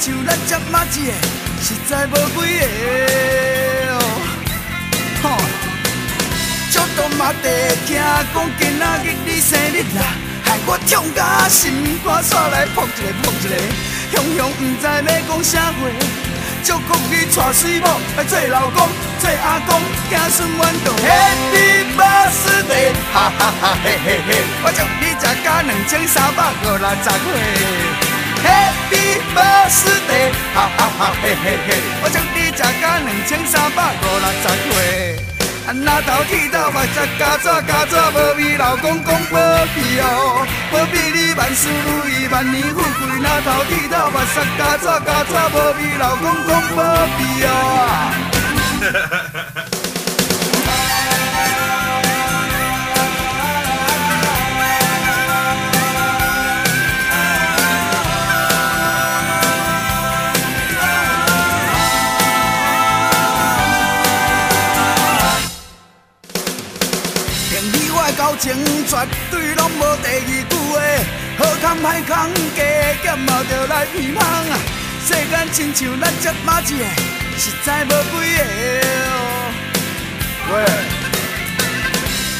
像咱这么一个，实在无几个哦。足多嘛地听讲今仔日你生日啦，害我痛甲心肝煞来扑一个扑一个，雄雄毋知要讲啥话。祝福你娶水某，来做老公，做阿公，子孙满堂。Happy birthday，哈哈哈嘿嘿嘿！我祝你食甲两千三百五六十岁。Happy birthday，哈哈哈嘿嘿嘿！我祝你食甲两千三百五六十岁。那头剃头发，再加抓加抓，无味老公公保庇哦，保庇你万事如意，万年富贵。那头剃头发，再加抓加抓，无味老公公保庇哦。好康歹康加减嘛着来鼻芳啊！世间亲像咱这么一个，实在无几个。喂，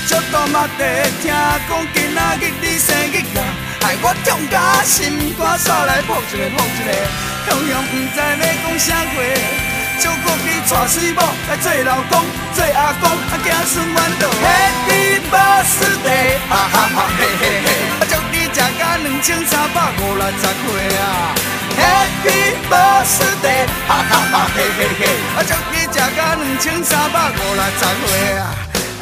足多嘛地听讲今仔日你生日啦，害我痛甲心肝煞来扑一个扑一个，雄雄毋知要讲啥话。照顾你娶媳某，来做老公，做阿公，啊子孙满堂。Happy birthday，哈哈哈嘿嘿嘿！食甲两千三百五六十岁啊！Happy birthday，哈哈哈嘿嘿嘿！我祝你食甲两千三百五十岁啊！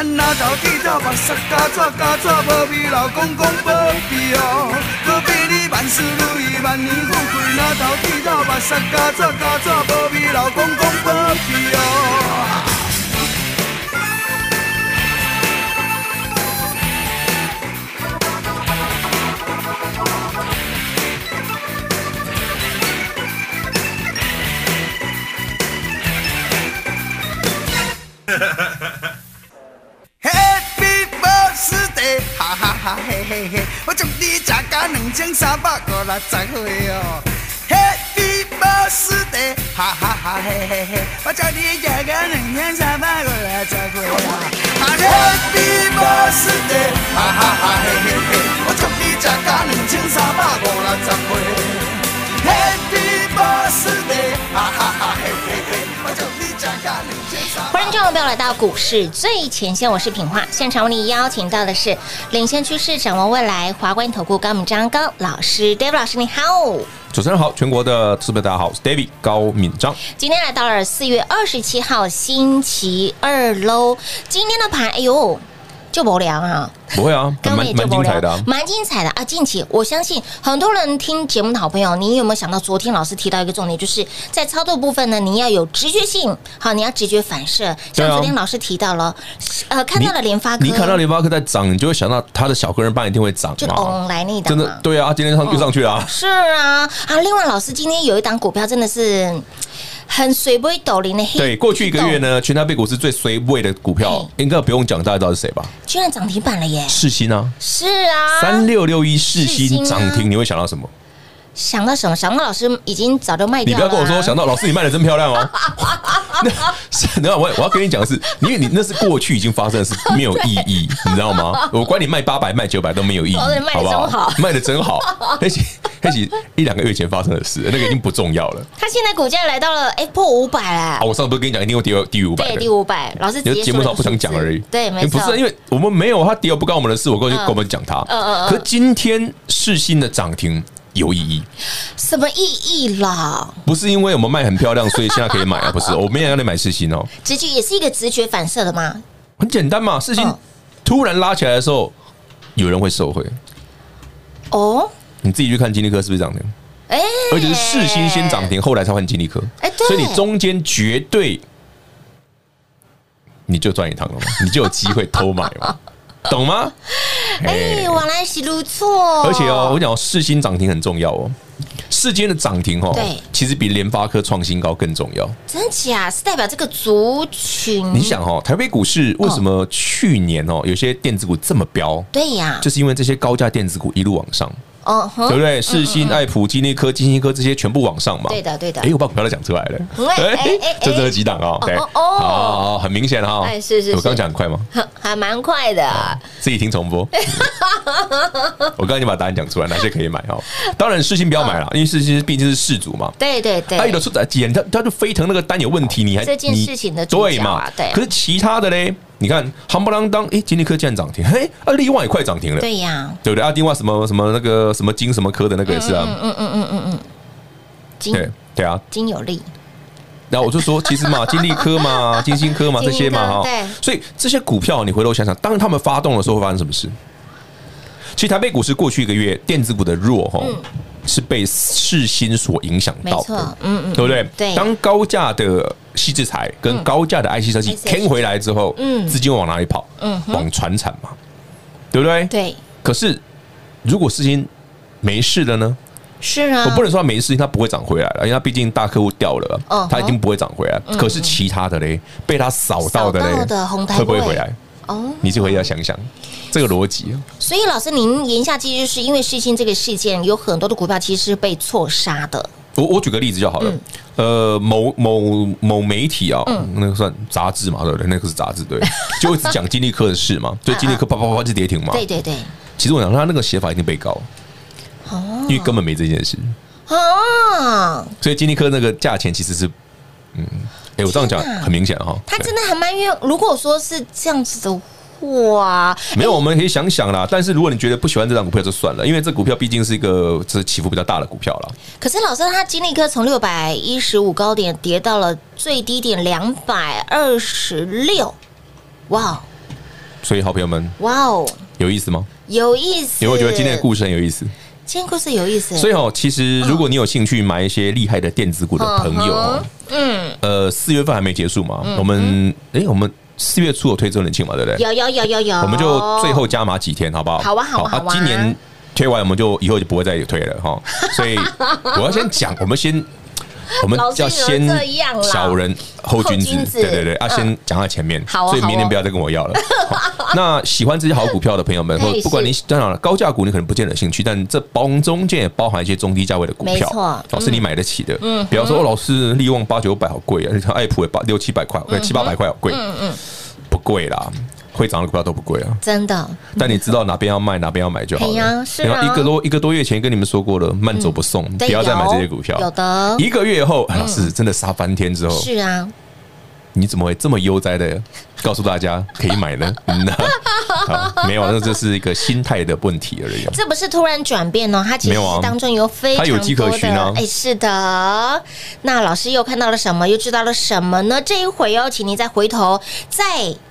那头剃头发，发加抓加抓，无比老公公保庇哦，保庇你万事如意，万年富贵。那头剃头发，发加抓加抓，保庇老公公保庇哦。千三百五十岁哦！Happy birthday，哈哈哈嘿嘿嘿，我祝你食甲两千三百五十岁啊！Happy birthday，哈哈哈嘿嘿嘿，我祝你食甲两千三百五六十岁三百。欢迎各位朋友来到股市最前线，我是品化，现场为你邀请到的是领先趋势、掌握未来华冠投顾高敏章高老师，David 老师你好，主持人好，全国的资本大家好，我是 David 高敏章，今天来到了四月二十七号星期二喽，今天的盘，哎呦。就无聊啊？不会啊，蛮蛮精彩的，蛮精彩的啊！近期我相信很多人听节目的好朋友，你有没有想到昨天老师提到一个重点，就是在操作部分呢，你要有直觉性，好，你要直觉反射。像昨天老师提到了，呃，看到了联发科，你看到联发科在涨，你就会想到他的小个人班一定会涨，就咚来那一档，真的对啊，今天上又上去了，是啊啊！另外，老师今天有一档股票真的是。很随波抖零的黑，对，过去一个月呢，全台北股市最随位的股票，应该不用讲，大家知道是谁吧？居然涨停板了耶！世新啊，是啊，三六六一世新涨停，你会想到什么？想到什么？想到老师已经早就卖掉了。你不要跟我说，想到老师你卖的真漂亮哦。那等下我我要跟你讲的是，因为你那是过去已经发生的事，没有意义，你知道吗？我管你卖八百卖九百都没有意义，好不好？卖的真好，而且开始一两个月前发生的事，那个已经不重要了。它现在股价来到了哎破五百了啊！我上次不是跟你讲一定会跌低于五百？对，低五百。老师，节目上不想讲而已。对，没错。不是因为我们没有他跌，不关我们的事。我跟我们讲他。嗯嗯嗯。可是今天世新的涨停有意义？什么意义啦？不是因为我们卖很漂亮，所以现在可以买啊？不是，我们也让你买世新哦。直觉也是一个直觉反射的吗？很简单嘛，世新突然拉起来的时候，有人会受贿。哦。你自己去看金立科是不是涨停？哎，而且是世新先涨停，后来才换金立科。哎，所以你中间绝对你就赚一趟了嘛，你就有机会偷买嘛，懂吗？哎，往来是如错。而且哦，我讲世新涨停很重要哦。世间的涨停哦，对，其实比联发科创新高更重要。真假是代表这个族群？你想哦，台北股市为什么去年哦有些电子股这么飙？对呀，就是因为这些高价电子股一路往上。哦，对不对？世新、爱普、金立科、金星科这些全部往上嘛？对的，对的。哎，我把股票都讲出来了。哎，就这几档哦。对，哦，很明显哈。哎，是是。我刚刚讲很快吗？还蛮快的。自己听重播。我刚刚已经把答案讲出来，哪些可以买哦？当然，世新不要买了，因为世新毕竟是世祖嘛。对对对。他有的出在减，他他就飞腾那个单有问题，你还这件事情的对嘛？对。可是其他的嘞？你看，夯不啷当，哎，金立科竟然涨停，嘿，啊，力旺也快涨停了，对呀，对不对？啊，另外什么什么那个什么金什么科的那个也是啊，嗯嗯嗯嗯嗯嗯，金对对啊，金有利。然后我就说，其实嘛，金立科嘛，金星科嘛，这些嘛，哈，对，所以这些股票你回头想想，当他们发动的时候会发生什么事？其实台北股市过去一个月电子股的弱，哈。是被市心所影响到的，嗯嗯，对不对？对。当高价的矽智财跟高价的 IC 设计牵回来之后，嗯，资金往哪里跑？嗯，往船产嘛，对不对？对。可是如果事情没事了呢？是啊，我不能说它没事，它不会涨回来了，因为它毕竟大客户掉了，哦，它已经不会涨回来。可是其他的嘞，被它扫到的嘞，会不会回来？哦，你就回家想想。这个逻辑，所以老师，您言下之意就是因为世新这个事件，有很多的股票其实是被错杀的。我我举个例子就好了，呃，某某某媒体啊，那个算杂志嘛，对不对？那个是杂志，对，就一直讲金立科的事嘛，就金立科啪啪啪就跌停嘛。对对对，其实我想他那个写法一定被告，哦，因为根本没这件事。哦，所以金立科那个价钱其实是，嗯，哎，我这样讲很明显哈，他真的还蛮冤。如果说是这样子的。哇，没有，我们可以想想啦。但是如果你觉得不喜欢这张股票，就算了，因为这股票毕竟是一个这起伏比较大的股票了。可是老师，他金立科从六百一十五高点跌到了最低点两百二十六，哇！所以好朋友们，哇哦，有意思吗？有意思。因为我觉得今天的故事很有意思。今天故事有意思。所以哦，其实如果你有兴趣买一些厉害的电子股的朋友，嗯，呃，四月份还没结束嘛，我们哎，我们。四月初有推周年庆嘛，对不对？有有有有有，我们就最后加码几天，好不好？好啊好啊好啊！今年推完，我们就以后就不会再推了哈。所以 我要先讲，我们先，我们要先小人后君子，对对对，要先讲在前面。所以明年不要再跟我要了。那喜欢这些好股票的朋友们，或不管你当然了，高价股你可能不见得兴趣，但这包中间也包含一些中低价位的股票，老师你买得起的。嗯，比方说老师力旺八九百好贵啊，像爱普也八六七百块，七八百块好贵。嗯嗯。不贵啦，会涨的股票都不贵啊，真的。但你知道哪边要卖，哪边要买就好了。呀，是啊。一个多一个多月前跟你们说过了，慢走不送，不要再买这些股票。有的。一个月后，老师真的杀翻天之后，是啊。你怎么会这么悠哉的 告诉大家可以买呢？没有，那这是一个心态的问题而已。这不是突然转变哦，它其实当中有非常多的。它有迹可循啊。哎，是的。那老师又看到了什么？又知道了什么呢？这一回哦，请您再回头再。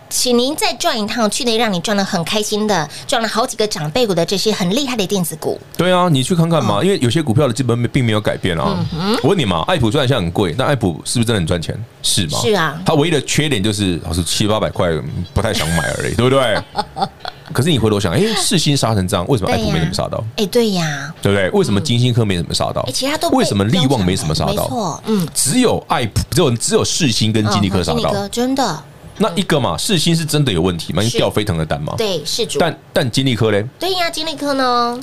请您再转一趟，去年让你赚得很开心的，赚了好几个长辈股的这些很厉害的电子股。对啊，你去看看嘛，因为有些股票的基本面并没有改变啊。我问你嘛，爱普虽然现在很贵，但爱普是不是真的很赚钱？是吗？是啊。它唯一的缺点就是好像七八百块不太想买而已，对不对？可是你回头想，哎，世新杀成这样，为什么爱普没怎么杀到？哎，对呀，对不对？为什么金星科没怎么杀到？其他都为什么力旺没怎么杀到？没错，嗯，只有爱普，只有只有世新跟金立科杀到，真的。那一个嘛，世新是真的有问题吗？因为掉飞腾的单嘛。对，是主。但但金立科嘞？对呀，金立科呢？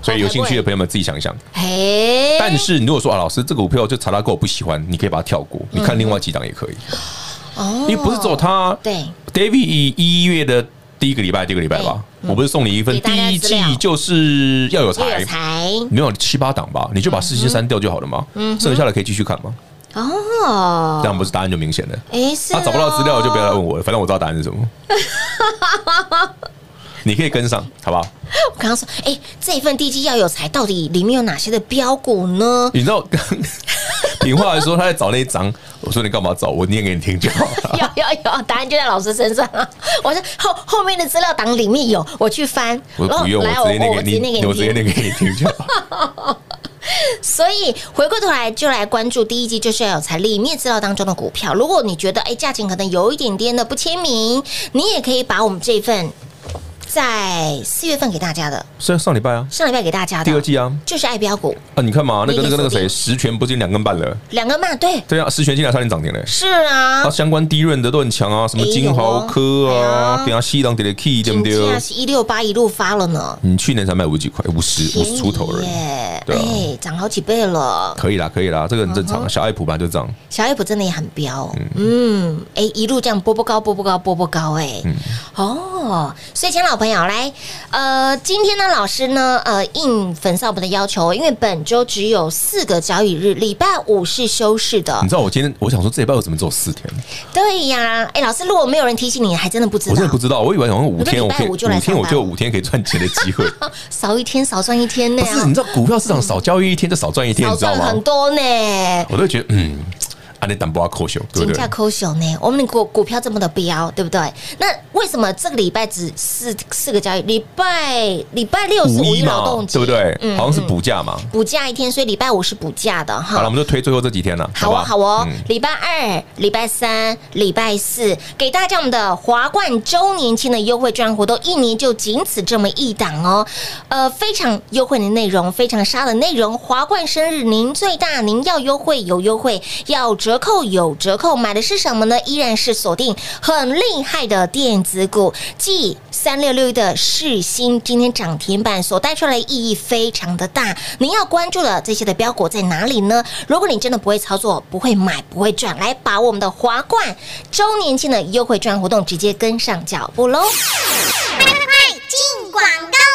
所以有兴趣的朋友们自己想一想。嘿。但是你如果说啊，老师这个股票就查拉够我不喜欢，你可以把它跳过，你看另外几档也可以。哦。因为不是只有它。对。David 以一月的第一个礼拜，第一个礼拜吧，我不是送你一份第一季就是要有才，没有七八档吧？你就把四星删掉就好了嘛。嗯，剩下的可以继续看吗？哦，这样不是答案就明显了？哎，他找不到资料就不要来问我了，反正我知道答案是什么。你可以跟上，好不好？我刚刚说，哎，这一份地基要有才，到底里面有哪些的标股呢？你知道，平话来说，他在找那一张，我说你干嘛找？我念给你听就好了。有有有，答案就在老师身上啊！我说后后面的资料档里面有，我去翻。我不用，我直接念给你，我直接念给你听就好。所以回过头来就来关注第一季就是要有财力，你也知道当中的股票。如果你觉得哎价钱可能有一点点的不亲民，你也可以把我们这份。在四月份给大家的，是上礼拜啊，上礼拜给大家的。第二季啊，就是爱标股。啊，你看嘛，那个那个那个谁，十全不是两根半了，两根半，对。对啊，十全进来差点涨停了，是啊，它相关低润的都很强啊，什么金豪科啊，等下西当跌的 key 对不对？现在是一六八一路发了呢，你去年才卖五几块，五十五十出头了，对，哎，涨好几倍了，可以啦，可以啦，这个很正常，小爱普吧就这样，小爱普真的也很彪，嗯，哎，一路这样波波高，波波高，波波高，哎，哦，所以钱老朋友来。呃，今天呢，老师呢，呃，应粉少们的要求，因为本周只有四个交易日，礼拜五是休市的。你知道我今天我想说，这礼拜我怎么只有四天？对呀，哎，老师，如果没有人提醒你，还真的不知道。我真的不知道，我以为好像五天，我可以五天，我就有五天可以赚钱的机会。少一天少赚一天呢？不是，你知道股票市场少交易一天就少赚一天，你知道吗？很多呢。我都觉得，嗯。啊，你等不要抠熊，对不对？抠熊呢？我们的股股票这么的飙，对不对？那为什么这个礼拜只四四个交易？礼拜礼拜六是五一劳动节，对不对？好像是补假嘛，补假一天，所以礼拜五是补假的哈。好了，我们就推最后这几天了。好哦，好哦。礼拜二、礼拜三、礼拜四，给大家我们的华冠周年庆的优惠券活动，一年就仅此这么一档哦。呃，非常优惠的内容，非常杀的内容。华冠生日，您最大，您要优惠有优惠，要。折扣有折扣，买的是什么呢？依然是锁定很厉害的电子股，继三六六的世芯今天涨停板所带出来的意义非常的大。您要关注的这些的标股在哪里呢？如果你真的不会操作，不会买，不会赚，来把我们的华冠周年庆的优惠券活动直接跟上脚步喽！快快快，进广告！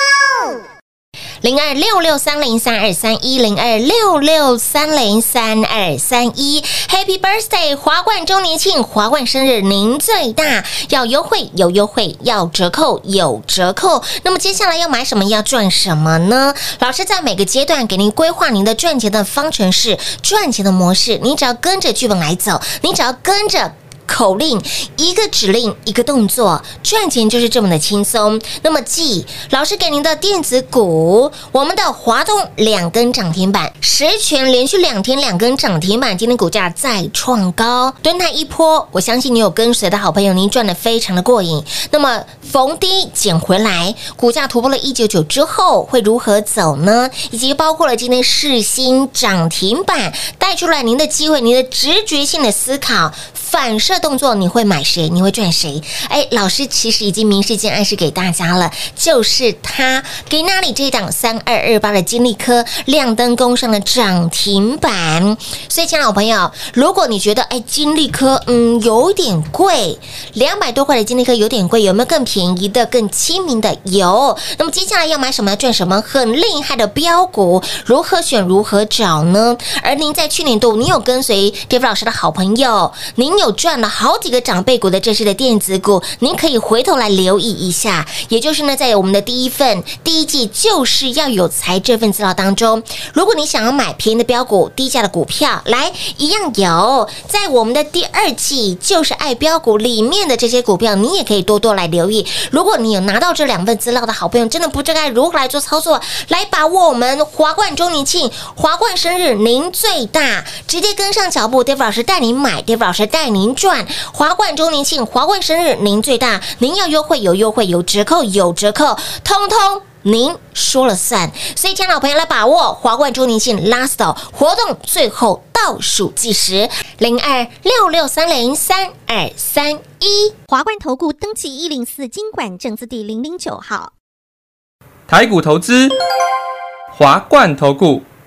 零二六六三零三二三一零二六六三零三二三一，Happy Birthday！华冠周年庆，华冠生日，您最大，要优惠有优惠，要折扣有折扣。那么接下来要买什么，要赚什么呢？老师在每个阶段给您规划您的赚钱的方程式、赚钱的模式，你只要跟着剧本来走，你只要跟着。口令，一个指令，一个动作，赚钱就是这么的轻松。那么，记老师给您的电子股，我们的华东两根涨停板，十全连续两天两根涨停板，今天股价再创高，敦泰一波，我相信你有跟随的好朋友，您赚得非常的过瘾。那么逢低捡回来，股价突破了一九九之后会如何走呢？以及包括了今天世新涨停板带出来您的机会，您的直觉性的思考。反射动作，你会买谁？你会赚谁？哎，老师其实已经明示间暗示给大家了，就是他给那里这一档三二二八的金利科亮灯攻上了涨停板。所以，亲爱的朋友，如果你觉得哎金利科嗯有点贵，两百多块的金利科有点贵，有没有更便宜的、更亲民的？有。那么接下来要买什么？要赚什么？很厉害的标股，如何选？如何找呢？而您在去年度，你有跟随 David 老师的好朋友，您有。有赚了好几个长辈股的这些的电子股，您可以回头来留意一下。也就是呢，在我们的第一份第一季就是要有才这份资料当中，如果你想要买便宜的标股、低价的股票，来一样有。在我们的第二季就是爱标股里面的这些股票，你也可以多多来留意。如果你有拿到这两份资料的好朋友，真的不知该如何来做操作，来把握我们华冠周年庆、华冠生日，您最大，直接跟上脚步，David 老师带你买，David 老师带。你您赚华冠周年庆，华冠生日，您最大，您要优惠有优惠，有折扣有折扣，通通您说了算。所以，亲爱的老朋友来把握华冠周年庆 last 活动最后倒数计时，零二六六三零三二三一，华冠投顾登记一零四金管证字第零零九号，台股投资，华冠投顾。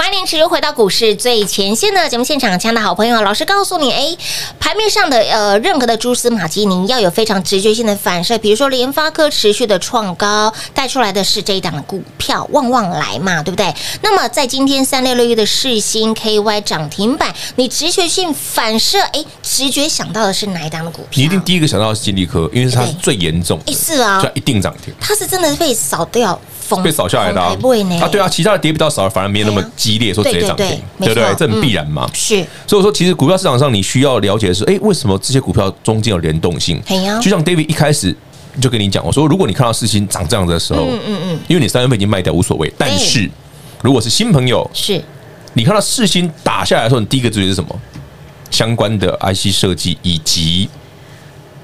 欢迎持续回到股市最前线的节目现场，亲爱的好朋友，老师告诉你，哎，盘面上的呃任何的蛛丝马迹，您要有非常直觉性的反射。比如说联发科持续的创高，带出来的是这一档的股票，旺旺来嘛，对不对？那么在今天三六六一的世新 KY 涨停板，你直觉性反射，哎，直觉想到的是哪一档的股票？你一定第一个想到的是金利科，因为它是最严重，哎，是啊，一定涨停，它是真的被扫掉。被扫下来的啊，啊，对啊，其他的跌比较少，反而没有那么激烈，说直接涨停，对不对？这很必然嘛。是，所以说，其实股票市场上你需要了解的是，哎，为什么这些股票中间有联动性？就像 David 一开始就跟你讲，我说，如果你看到四星涨这样子的时候，嗯嗯嗯，因为你三月份已经卖掉无所谓，但是如果是新朋友，是你看到四星打下来的时候，你第一个注意是什么？相关的 IC 设计以及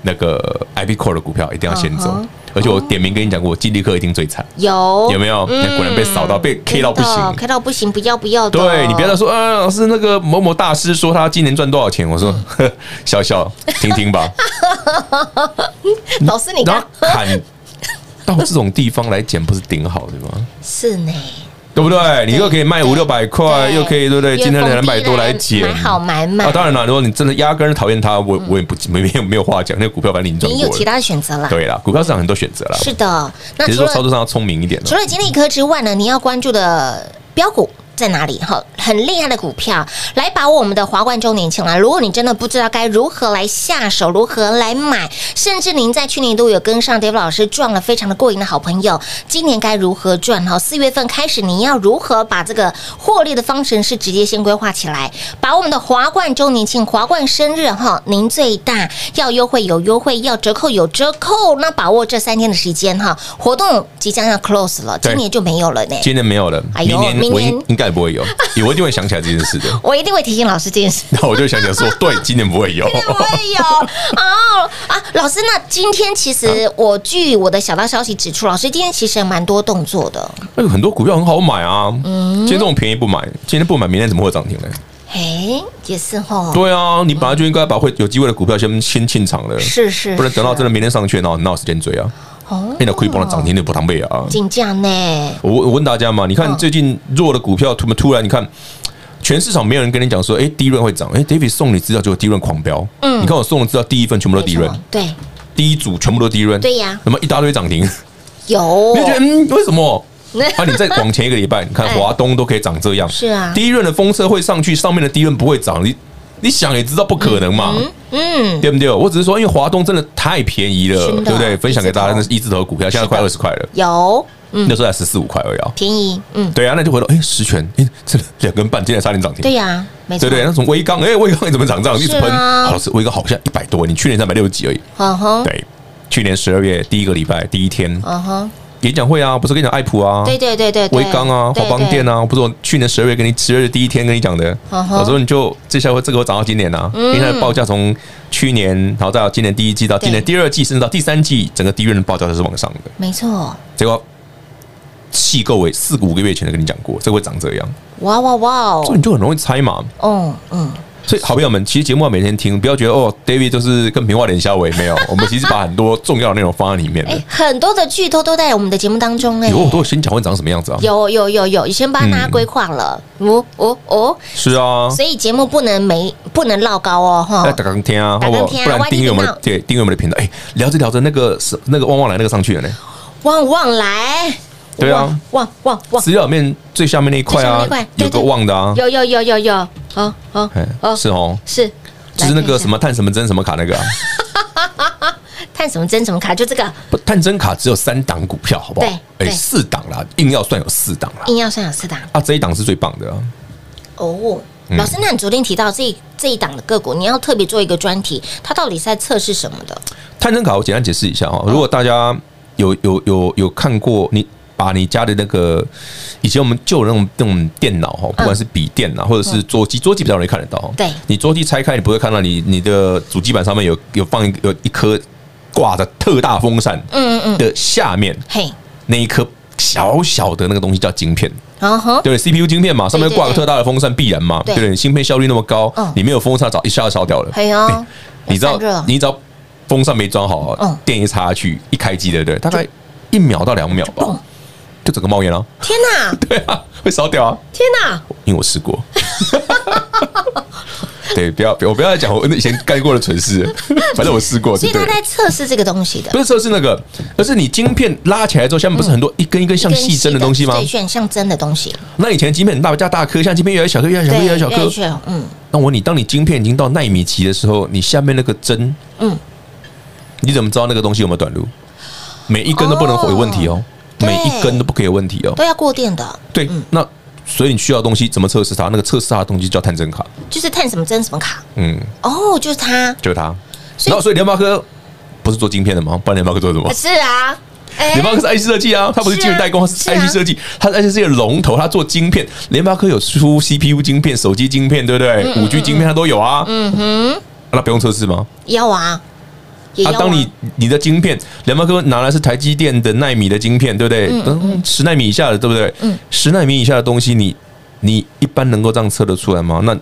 那个 IP Core 的股票一定要先走。而且我点名跟你讲过，金立科一定最惨，有有没有？果然被扫到，被 K 到不行，K 到不行，不要不要。对，你不要再说，啊，老师那个某某大师说他今年赚多少钱，我说 笑笑听听吧。老师，你看，砍到这种地方来捡，不是顶好的吗？是呢。对不对？你又可以卖五六百块，又可以对不对？今天两百多来捡，买好买满。啊，当然了，如果你真的压根讨厌它，我我也不没没有没有话讲。那个股票反正你赚你有其他的选择了。对了，股票市场很多选择了。是的，那只是说操作上要聪明一点。除了金立科之外呢，你要关注的标股。在哪里？哈，很厉害的股票，来把握我们的华冠周年庆了。如果你真的不知道该如何来下手，如何来买，甚至您在去年都有跟上 David 老师赚了非常的过瘾的好朋友，今年该如何赚？哈，四月份开始，你要如何把这个获利的方程式直接先规划起来？把我们的华冠周年庆、华冠生日，哈，您最大要优惠有优惠，要折扣有折扣。那把握这三天的时间，哈，活动即将要 close 了，今年就没有了呢。今年没有了，哎呦，明年明年应该。不会有，我一定会想起来这件事的。我一定会提醒老师这件事。那我就想起来说，对，今年不会有，不会有 哦啊！老师，那今天其实我据我的小道消息指出，老师今天其实蛮多动作的。有，很多股票很好买啊。嗯，今天这种便宜不买，今天不买，明天怎么会涨停呢？哎，也是哈。对啊，你本来就应该把会有机会的股票先先进场了，是是，不能等到真的明天上去，然后哪有时间追啊？哦，现在可以帮他涨停的不当倍啊！金价呢？我我问大家嘛，你看最近弱的股票，突突然你看全市场没有人跟你讲说，哎，第一润会涨，哎，David 送你资料就第一润狂飙，嗯，你看我送的资料第一份全部都第一轮，对，第一组全部都第一轮，对呀，那么一大堆涨停，有，你觉得嗯，为什么？啊，你再往前一个礼拜，你看华东都可以涨这样，是啊，第一轮的风车会上去，上面的第一轮不会涨，你。你想也知道不可能嘛，嗯，对不对？我只是说，因为华东真的太便宜了，对不对？分享给大家那是一字头股票，现在快二十块了，有，那时候才十四五块而已，便宜，嗯，对啊，那就回头，哎，十全，哎，这两根半，今天差点涨停，对呀，没错，对对，那从威刚，哎，威刚你怎么涨？这样？一直喷，老师，威刚好像一百多，你去年三百六十几而已，嗯哼，对，去年十二月第一个礼拜第一天，嗯哼。演讲会啊，不是跟你讲爱普啊，对对对对，威刚啊，华邦电啊，不是我去年十二月跟你十二月第一天跟你讲的，我说你就这下会这个会涨到今年啊，因为它的报价从去年，然后到今年第一季到今年第二季，甚至到第三季，整个第一轮的报价都是往上的，没错。结果细够为四五个月前就跟你讲过，这会长这样，哇哇哇，所以你就很容易猜嘛，嗯嗯。所以，好朋友们，其实节目要每天听，不要觉得哦，David 就是跟平话连消维没有。我们其实把很多重要的内容放在里面。哎，很多的剧透都在我们的节目当中哎。有我都有先讲会长什么样子啊？有有有有，先帮大家规划了。哦哦哦，是啊。所以节目不能没不能落高哦哈。大家听啊，好不好？不然订阅我们对订阅我们的频道。哎，聊着聊着那个是那个旺旺来那个上去了呢。旺旺来。对啊，旺旺旺！资料面最下面那一块啊，有个旺的啊，有有有有有，好好，是哦，是，就是那个什么探什么针什么卡那个啊，探什么针什么卡，就这个。不探针卡只有三档股票，好不好？对，哎，四档啦，硬要算有四档啦，硬要算有四档。啊，这一档是最棒的哦。老师，那你昨天提到这这一档的个股，你要特别做一个专题，它到底是在测试什么的？探针卡我简单解释一下哈，如果大家有有有有看过你。把你家的那个以前我们旧的那种那种电脑哈，不管是笔电呐，或者是桌机，桌机比较容易看得到。对，你桌机拆开，你不会看到你你的主机板上面有有放一有一颗挂着特大风扇，嗯嗯的下面，嘿，那一颗小小的那个东西叫晶片，对，CPU 晶片嘛，上面挂个特大的风扇，必然嘛，对。不对？芯片效率那么高，你没有风扇，早一下就烧掉了。你知道，你只要风扇没装好，电一插下去，一开机，对不对？大概一秒到两秒吧。就整个冒烟了！天哪！对啊，会烧掉啊！天哪！因为我试过。对，不要，我不要再讲我以前干过的蠢事。反正我试过。所以他在测试这个东西的，不是测试那个，而是你晶片拉起来之后，下面不是很多一根一根像细针的东西吗？对，像针的东西。那以前晶片很大，加大颗，像晶片越来越小颗，越来越小颗，越来越小颗。嗯。那我问你，当你晶片已经到奈米级的时候，你下面那个针，嗯，你怎么知道那个东西有没有短路？每一根都不能有问题哦。每一根都不可以有问题哦，都要过电的。对，那所以你需要的东西怎么测试它？那个测试它的东西叫探针卡，就是探什么针什么卡。嗯，哦，就是它，就是它。然后，所以联发科不是做晶片的吗？不然联发科做什么？是啊，联发科是 IC 设计啊，它不是晶圆代工，它是 IC 设计，它 IC 设计的龙头，它做晶片。联发科有出 CPU 晶片、手机晶片，对不对？五 G 晶片它都有啊。嗯哼，那不用测试吗？要啊。啊，当你你的晶片，联发科拿来是台积电的奈米的晶片，对不对？嗯，十奈米以下的，对不对？嗯，十奈米以下的东西你，你你一般能够这样测得出来吗？那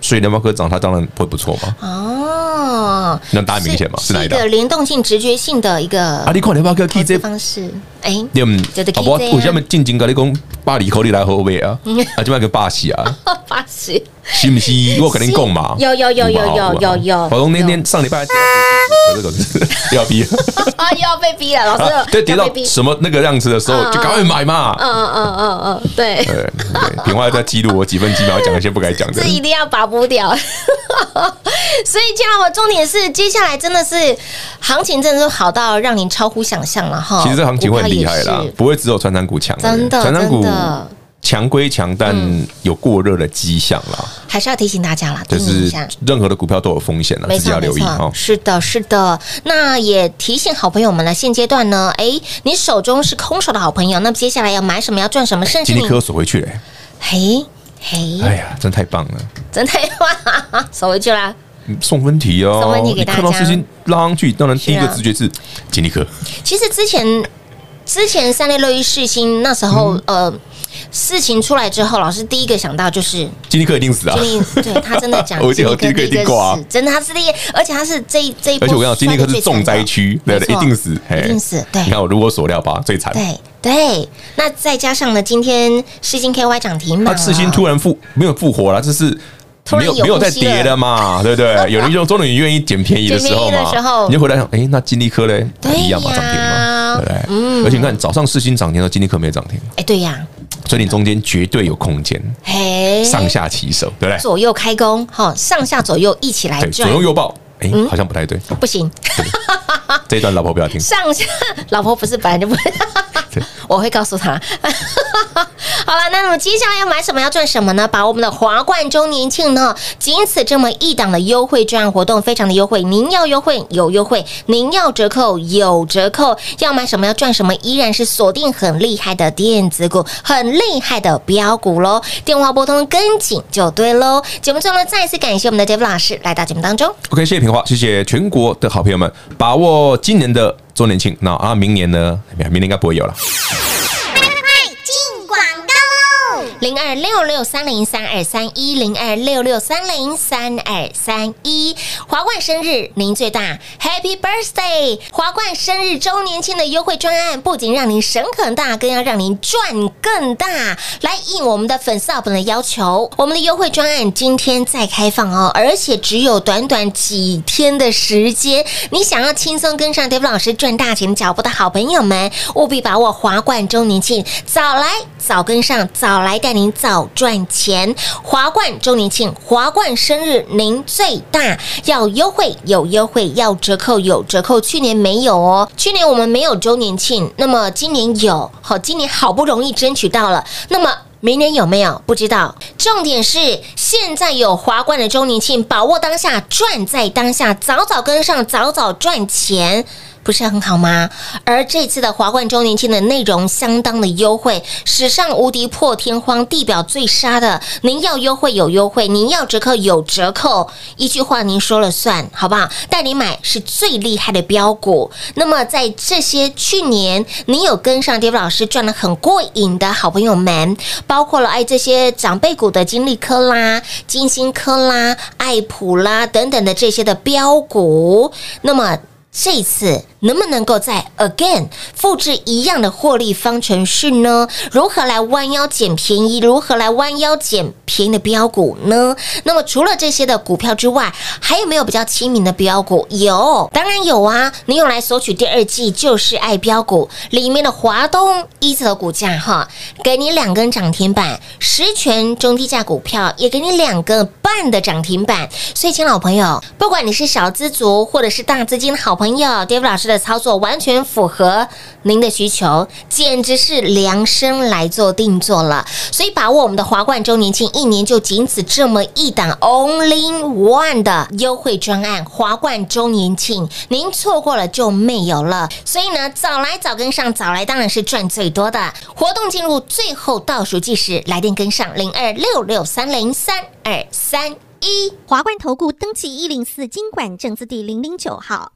所以联发科涨，它当然会不错嘛。哦，那大家明显嘛，是哪一个？联动性、直觉性的一个啊，你看联发科 K 这方式，哎，嗯，好不？我下面静静跟你讲，巴黎口里来后背啊，啊，这边个巴西啊，巴西，是不是？我肯定讲嘛，有有有有有有有，华东那天上礼拜。这个是要逼啊，又要被逼了，老师。对，跌到什么那个样子的时候，就赶快买嘛。嗯嗯嗯嗯，对。对对，平花在记录我几分几秒讲一些不该讲的，这一定要把不掉。所以，这样我重点是，接下来真的是行情真的是好到让您超乎想象了哈。其实这行情会很厉害啦，不会只有传产股强，真的，传产股。强归强，但有过热的迹象啦，还是要提醒大家啦。就是任何的股票都有风险了，自己要留意哈。是的，是的。那也提醒好朋友们了，现阶段呢，哎，你手中是空手的好朋友，那么接下来要买什么，要赚什么，甚至你可锁回去嘞。嘿，嘿，哎呀，真太棒了，真太棒，锁回去啦。送分题哦，送分题给大家。看到资金拉上去，当然第一个直觉是金立科。其实之前之前三六六一世新那时候，呃。事情出来之后，老师第一个想到就是金立科一定死啊！对他真的讲，金立科一定挂，真的他是第一，而且他是这一这一波，而且我跟你讲，金立科是重灾区，对对，一定死，一定死。对，你看我如我所料吧，最惨。对对，那再加上呢，今天世新 KY 涨停嘛，世新突然复没有复活了，这是没有没有在跌了嘛，对不对？有人就终于愿意捡便宜的时候嘛，你就回来想，哎，那金立科嘞，一样嘛，涨停嘛，对不对？嗯，而且你看早上四星涨停了，今天可没涨停，哎，对呀。所以你中间绝对有空间，嘿，上下起手，对不对？左右开弓，哈，上下左右一起来转，左右右抱，哎，好像不太对，不行，这一段老婆不要听。上下，老婆不是本来就不会，我会告诉他。好，了，那么接下来要买什么要赚什么呢？把我们的华冠周年庆呢，仅此这么一档的优惠券活动，非常的优惠。您要优惠有优惠，您要折扣有折扣，要买什么要赚什么，依然是锁定很厉害的电子股，很厉害的标股喽。电话拨通跟紧就对喽。节目最后呢，再次感谢我们的 Dave 老师来到节目当中。OK，谢谢平华，谢谢全国的好朋友们，把握今年的周年庆。那啊，明年呢？明年应该不会有了。零二六六三零三二三一零二六六三零三二三一，华冠生日您最大，Happy Birthday！华冠生日周年庆的优惠专案，不仅让您省很大，更要让您赚更大。来应我们的粉丝 up 的要求，我们的优惠专案今天再开放哦，而且只有短短几天的时间。你想要轻松跟上 David 老师赚大钱脚步的好朋友们，务必把握华冠周年庆，早来早跟上，早来。带您早赚钱，华冠周年庆，华冠生日您最大，要优惠有优惠，要折扣有折扣。去年没有哦，去年我们没有周年庆，那么今年有，好，今年好不容易争取到了，那么明年有没有？不知道。重点是现在有华冠的周年庆，把握当下，赚在当下，早早跟上，早早赚钱。不是很好吗？而这次的华冠周年庆的内容相当的优惠，史上无敌破天荒、地表最杀的。您要优惠有优惠，您要折扣有折扣，一句话您说了算，好不好？带你买是最厉害的标股。那么在这些去年你有跟上跌幅老师赚得很过瘾的好朋友们，包括了爱这些长辈股的金利科啦、金星科啦、爱普啦等等的这些的标股，那么。这次能不能够在 again 复制一样的获利方程式呢？如何来弯腰捡便宜？如何来弯腰捡便宜的标股呢？那么除了这些的股票之外，还有没有比较亲民的标股？有，当然有啊！你用来索取第二季就是爱标股里面的华东一则股价哈，给你两根涨停板，十全中低价股票也给你两个半的涨停板。所以，亲老朋友，不管你是小资族或者是大资金的好朋友，朋友，David 老师的操作完全符合您的需求，简直是量身来做定做了。所以把握我们的华冠周年庆，一年就仅此这么一档 Only One 的优惠专案——华冠周年庆，您错过了就没有了。所以呢，早来早跟上，早来当然是赚最多的。活动进入最后倒数计时，来电跟上零二六六三零三二三一。华冠投顾登记一零四金管证字第零零九号。